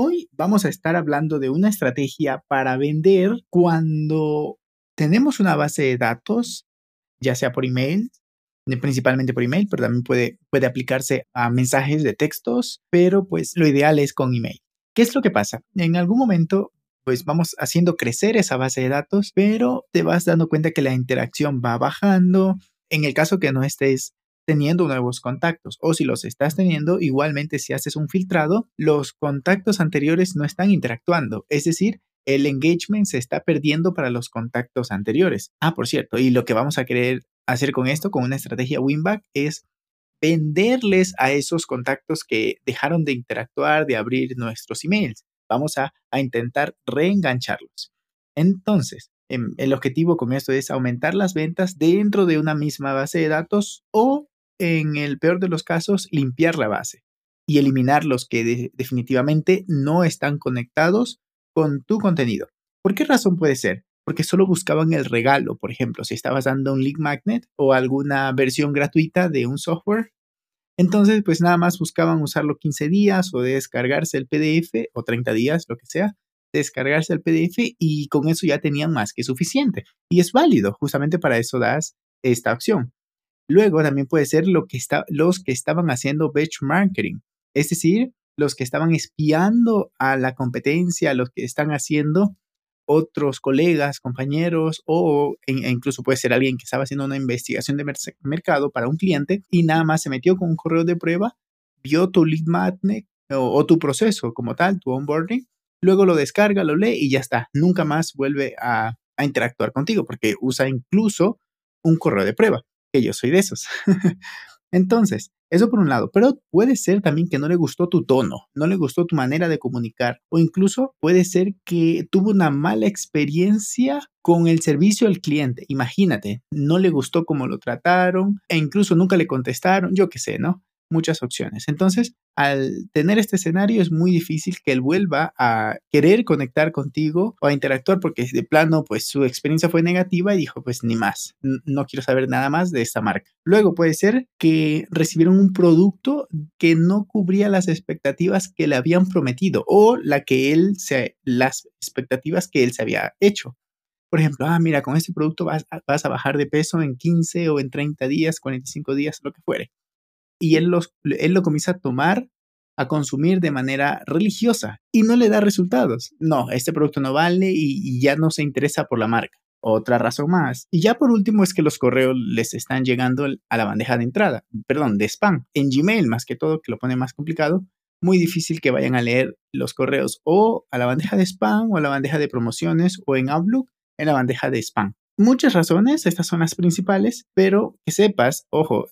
Hoy vamos a estar hablando de una estrategia para vender cuando tenemos una base de datos, ya sea por email, principalmente por email, pero también puede, puede aplicarse a mensajes de textos, pero pues lo ideal es con email. ¿Qué es lo que pasa? En algún momento pues vamos haciendo crecer esa base de datos, pero te vas dando cuenta que la interacción va bajando. En el caso que no estés teniendo nuevos contactos o si los estás teniendo, igualmente si haces un filtrado, los contactos anteriores no están interactuando, es decir, el engagement se está perdiendo para los contactos anteriores. Ah, por cierto, y lo que vamos a querer hacer con esto, con una estrategia Winback, es venderles a esos contactos que dejaron de interactuar, de abrir nuestros emails. Vamos a, a intentar reengancharlos. Entonces, em, el objetivo con esto es aumentar las ventas dentro de una misma base de datos o en el peor de los casos, limpiar la base y eliminar los que definitivamente no están conectados con tu contenido. ¿Por qué razón puede ser? Porque solo buscaban el regalo, por ejemplo, si estabas dando un lead magnet o alguna versión gratuita de un software. Entonces, pues nada más buscaban usarlo 15 días o descargarse el PDF o 30 días, lo que sea, descargarse el PDF y con eso ya tenían más que suficiente. Y es válido, justamente para eso das esta opción. Luego también puede ser lo que está, los que estaban haciendo benchmarking, es decir, los que estaban espiando a la competencia, los que están haciendo otros colegas, compañeros o e incluso puede ser alguien que estaba haciendo una investigación de mercado para un cliente y nada más se metió con un correo de prueba, vio tu lead magnet o, tu proceso como tal, tu onboarding, luego lo descarga, lo lee y ya está. Nunca más vuelve a interactuar contigo porque usa incluso un correo de prueba yo soy de esos. Entonces, eso por un lado, pero puede ser también que no le gustó tu tono, no le gustó tu manera de comunicar o incluso puede ser que tuvo una mala experiencia con el servicio al cliente. Imagínate, no le gustó cómo lo trataron e incluso nunca le contestaron, yo qué sé, ¿no? Muchas opciones. Entonces, al tener este escenario es muy difícil que él vuelva a querer conectar contigo o a interactuar porque de plano, pues su experiencia fue negativa y dijo, pues ni más, no quiero saber nada más de esta marca. Luego puede ser que recibieron un producto que no cubría las expectativas que le habían prometido o la que él se, las expectativas que él se había hecho. Por ejemplo, ah, mira, con este producto vas, vas a bajar de peso en 15 o en 30 días, 45 días, lo que fuere y él, los, él lo comienza a tomar, a consumir de manera religiosa y no le da resultados. No, este producto no vale y, ya no se interesa por la marca. Otra razón más. Y ya por último es que los correos les están llegando a la bandeja de entrada, perdón, de spam. En Gmail más que todo, que lo pone más complicado, muy difícil que vayan a leer los correos o a la bandeja de spam o a la bandeja de promociones o en Outlook en la bandeja de spam. Muchas razones, estas son las principales, pero que sepas, ojo,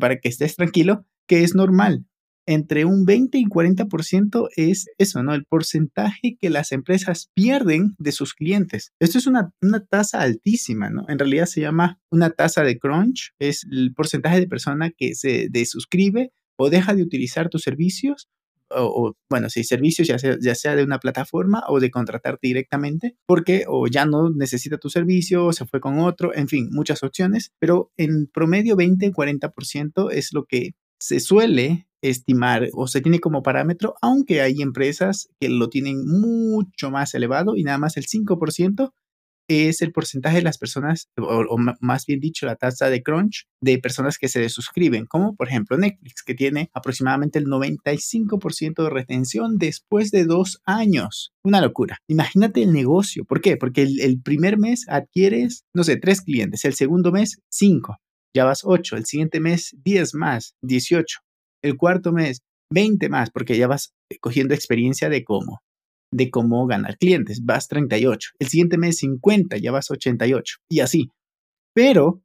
para que estés tranquilo, que es normal. Entre un 20 y 40% es eso, ¿no? El porcentaje que las empresas pierden de sus clientes. Esto es una, tasa altísima, ¿no? En realidad se llama una tasa de crunch, es el porcentaje de persona que se desuscribe o deja de utilizar tus servicios o, bueno, si servicios ya sea, ya sea de una plataforma o de contratarte directamente, porque o ya no necesita tu servicio o se fue con otro, en fin, muchas opciones, pero en promedio 20-40% es lo que se suele estimar o se tiene como parámetro, aunque hay empresas que lo tienen mucho más elevado y nada más el 5% es el porcentaje de las personas, o, más bien dicho, la tasa de crunch de personas que se desuscriben, como por ejemplo Netflix, que tiene aproximadamente el 95% de retención después de dos años. Una locura. Imagínate el negocio. ¿Por qué? Porque el, primer mes adquieres, no sé, tres clientes, el segundo mes, cinco, ya vas ocho, el siguiente mes, diez más, dieciocho, el cuarto mes, 20 más, porque ya vas cogiendo experiencia de cómo de cómo ganar clientes. Vas 38. El siguiente mes 50, ya vas 88. Y así. Pero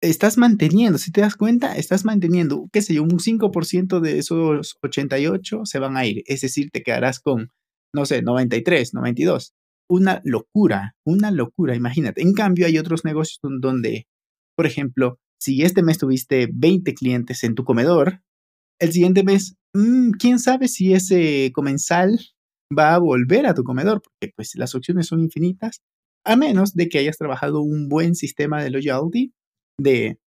estás manteniendo, si te das cuenta, estás manteniendo, qué sé yo, un 5% de esos 88 se van a ir. Es decir, te quedarás con, no sé, 93, 92. una locura, una locura, imagínate. En cambio, hay otros negocios donde, por ejemplo, si este mes tuviste 20 clientes en tu comedor, el siguiente mes, mm, quién sabe si ese comensal va a volver a tu comedor, porque pues las opciones son infinitas, a menos de que hayas trabajado un buen sistema de loyalty, de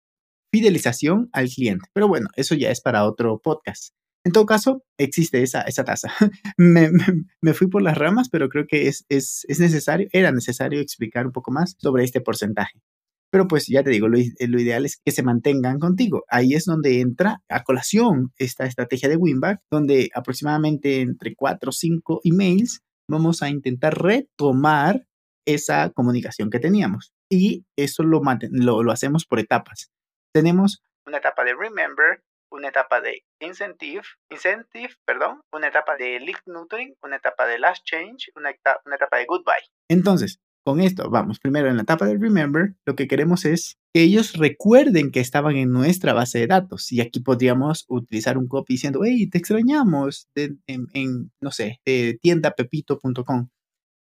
fidelización al cliente. Pero bueno, eso ya es para otro podcast. En todo caso, existe esa, esa tasa. me, me, fui por las ramas, pero creo que es, es, es, necesario, era necesario explicar un poco más sobre este porcentaje. Pero pues ya te digo, lo, lo, ideal es que se mantengan contigo. Ahí es donde entra a colación esta estrategia de Winback, donde aproximadamente entre 4 o 5 emails vamos a intentar retomar esa comunicación que teníamos. Y eso lo, lo, lo hacemos por etapas. Tenemos una etapa de Remember, una etapa de incentive, incentive, perdón, una etapa de lead nurturing, una etapa de last change, una una etapa de goodbye. Entonces, con esto, vamos, primero en la etapa de remember, lo que queremos es que ellos recuerden que estaban en nuestra base de datos. Y aquí podríamos utilizar un copy diciendo, hey, te extrañamos en, en, no sé, de tiendapepito.com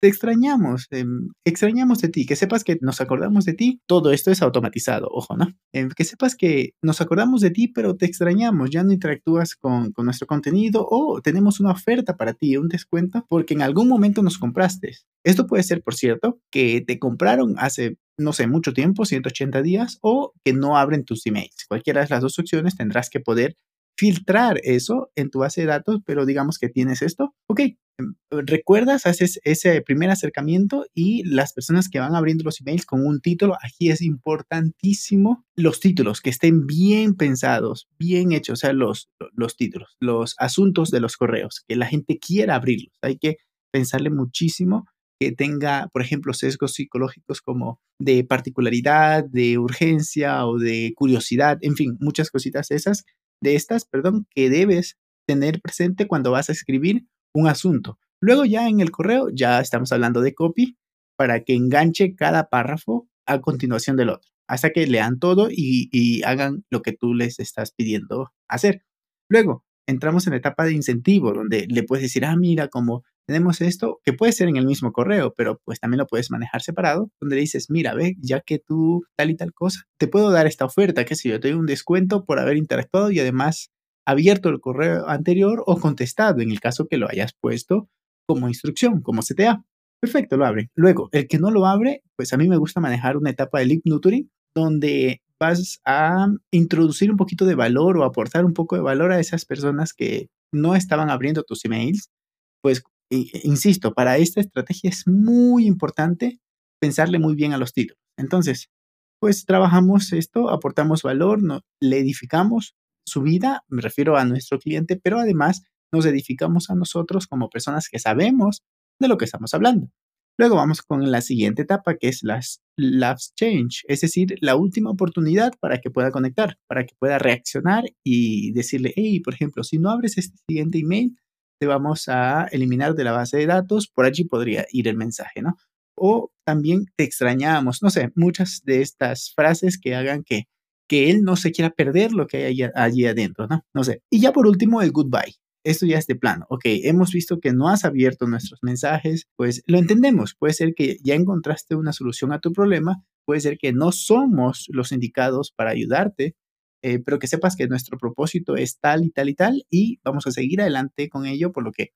te extrañamos, em, extrañamos de ti, que sepas que nos acordamos de ti, todo esto es automatizado, ojo, ¿no? Em, que sepas que nos acordamos de ti, pero te extrañamos, ya no interactúas con, con nuestro contenido o tenemos una oferta para ti, un descuento, porque en algún momento nos compraste. Esto puede ser, por cierto, que te compraron hace no sé, mucho tiempo, 180 días, o que no abren tus emails. Cualquiera de las dos opciones tendrás que poder filtrar eso en tu base de datos, pero digamos que tienes esto, ok, em, recuerdas, haces ese primer acercamiento y las personas que van abriendo los emails con un título, aquí es importantísimo los títulos, que estén bien pensados, bien hechos, o sea, los, los títulos, los asuntos de los correos, que la gente quiera abrirlos, hay que pensarle muchísimo que tenga, por ejemplo, sesgos psicológicos como de particularidad, de urgencia o de curiosidad, en fin, muchas cositas esas de estas, perdón, que debes tener presente cuando vas a escribir un asunto. Luego ya en el correo ya estamos hablando de copy para que enganche cada párrafo a continuación del otro, hasta que lean todo y, y hagan lo que tú les estás pidiendo hacer. Luego, entramos en la etapa de incentivo, donde le puedes decir, ah, mira, como tenemos esto, que puede ser en el mismo correo, pero pues también lo puedes manejar separado, donde dices, mira, ve, ya que tú tal y tal cosa, te puedo dar esta oferta, que si yo te doy un descuento por haber interactuado y además abierto el correo anterior o contestado, en el caso que lo hayas puesto como instrucción, como CTA. Perfecto, lo abre. Luego, el que no lo abre, pues a mí me gusta manejar una etapa de lead nurturing, donde vas a introducir un poquito de valor o aportar un poco de valor a esas personas que no estaban abriendo tus emails, pues insisto, para esta estrategia es muy importante pensarle muy bien a los títulos. Entonces, pues trabajamos esto, aportamos valor, no, le edificamos su vida, me refiero a nuestro cliente, pero además nos edificamos a nosotros como personas que sabemos de lo que estamos hablando. Luego vamos con la siguiente etapa, que es las last change, es decir, la última oportunidad para que pueda conectar, para que pueda reaccionar y decirle, hey, por ejemplo, si no abres este siguiente email, te vamos a eliminar de la base de datos, por allí podría ir el mensaje, ¿no? O también te extrañamos, no sé, muchas de estas frases que hagan que, que él no se quiera perder lo que hay allí adentro, ¿no? No sé. Y ya por último, el goodbye. Esto ya es de plano. Ok, hemos visto que no has abierto nuestros mensajes, pues lo entendemos. Puede ser que ya encontraste una solución a tu problema, puede ser que no somos los indicados para ayudarte, eh, pero que sepas que nuestro propósito es tal y tal y tal y vamos a seguir adelante con ello, por lo que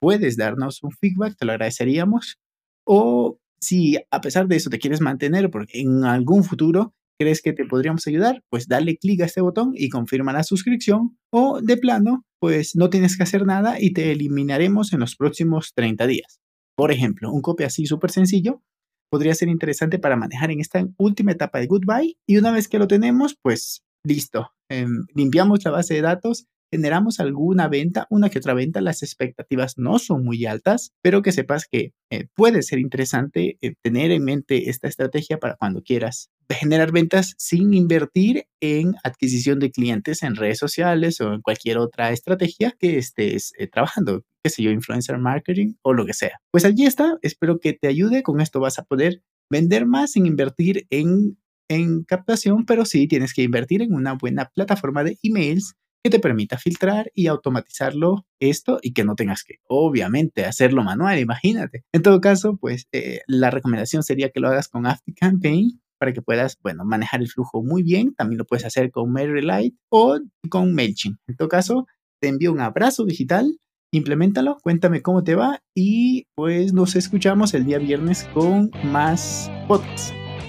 puedes darnos un feedback, te lo agradeceríamos. O si a pesar de eso te quieres mantener, porque en algún futuro crees que te podríamos ayudar, pues dale clic a este botón y confirma la suscripción. O de plano, pues no tienes que hacer nada y te eliminaremos en los próximos 30 días. Por ejemplo, un copy así súper sencillo podría ser interesante para manejar en esta última etapa de Goodbye y una vez que lo tenemos, pues listo, em, limpiamos la base de datos, generamos alguna venta, una que otra venta, las expectativas no son muy altas, pero que sepas que eh, puede ser interesante eh, tener en mente esta estrategia para cuando quieras generar ventas sin invertir en adquisición de clientes en redes sociales o en cualquier otra estrategia que estés eh, trabajando, qué sé yo, influencer marketing o lo que sea. Pues allí está, espero que te ayude, con esto vas a poder vender más sin invertir en en captación, pero sí tienes que invertir en una buena plataforma de emails que te permita filtrar y automatizarlo esto y que no tengas que, obviamente, hacerlo manual, imagínate. En todo caso, pues eh, la recomendación sería que lo hagas con ActiveCampaign para que puedas, bueno, manejar el flujo muy bien. También lo puedes hacer con MailerLite o con MailChimp. En todo caso, te envío un abrazo digital, implementalo, cuéntame cómo te va y pues nos escuchamos el día viernes con más podcasts.